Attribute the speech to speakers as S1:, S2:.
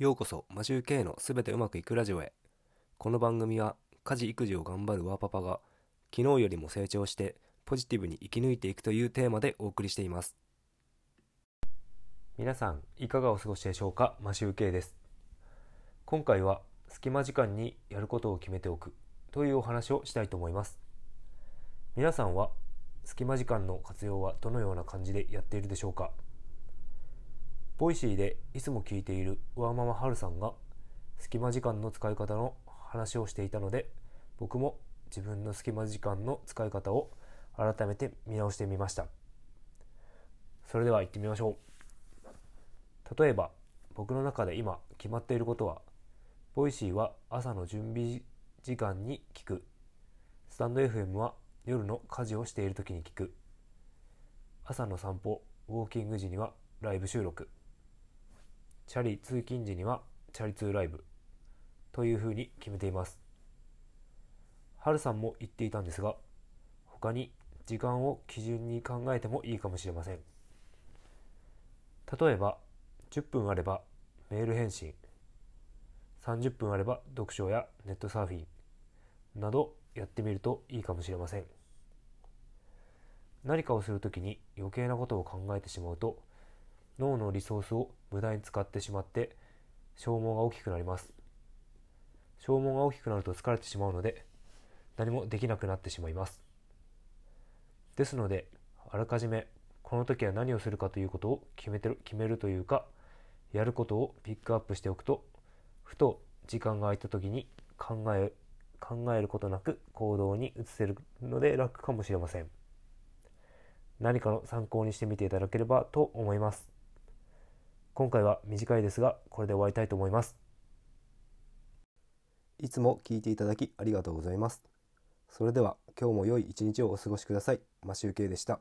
S1: ようこそマジュー K のすべてうまくいくラジオへ。この番組は家事育児を頑張るワーパパが昨日よりも成長してポジティブに生き抜いていくというテーマでお送りしています。皆さんいかがお過ごしでしょうか？マシュー K です。今回は隙間時間にやることを決めておくというお話をしたいと思います。皆さんは隙間時間の活用はどのような感じでやっているでしょうか？Voicyでいつも聞いているワーママハルさんが隙間時間の使い方の話をしていたので僕も自分の隙間時間の使い方を改めて見直してみました。それでは行ってみましょう。例えば僕の中で今決まっていることは Voicyは朝の準備時間に聞く。スタンド FM は夜の家事をしている時に聞く。朝の散歩ウォーキング時にはライブ収録。チャリ通勤時にはチャリ通ライブというふうに決めています。はるさんも言っていたんですが他に時間を基準に考えてもいいかもしれません。例えば10分あればメール返信。30分あれば読書やネットサーフィン。などやってみるといいかもしれません。何かをするときに余計なことを考えてしまうと脳のリソースを無駄に使ってしまって消耗が大きくなります。消耗が大きくなると疲れてしまうので何もできなくなってしまいます。ですのであらかじめこの時は何をするかということを決めてる決めるというかやることをピックアップしておくとふと時間が空いた時に考え考えることなく行動に移せるので楽かもしれません。何かの参考にしてみていただければと思います。今回は短いですがこれで終わりたいと思います。いつも聞いていただきありがとうございます。それでは今日も良い一日をお過ごしください。マシュウケイでした。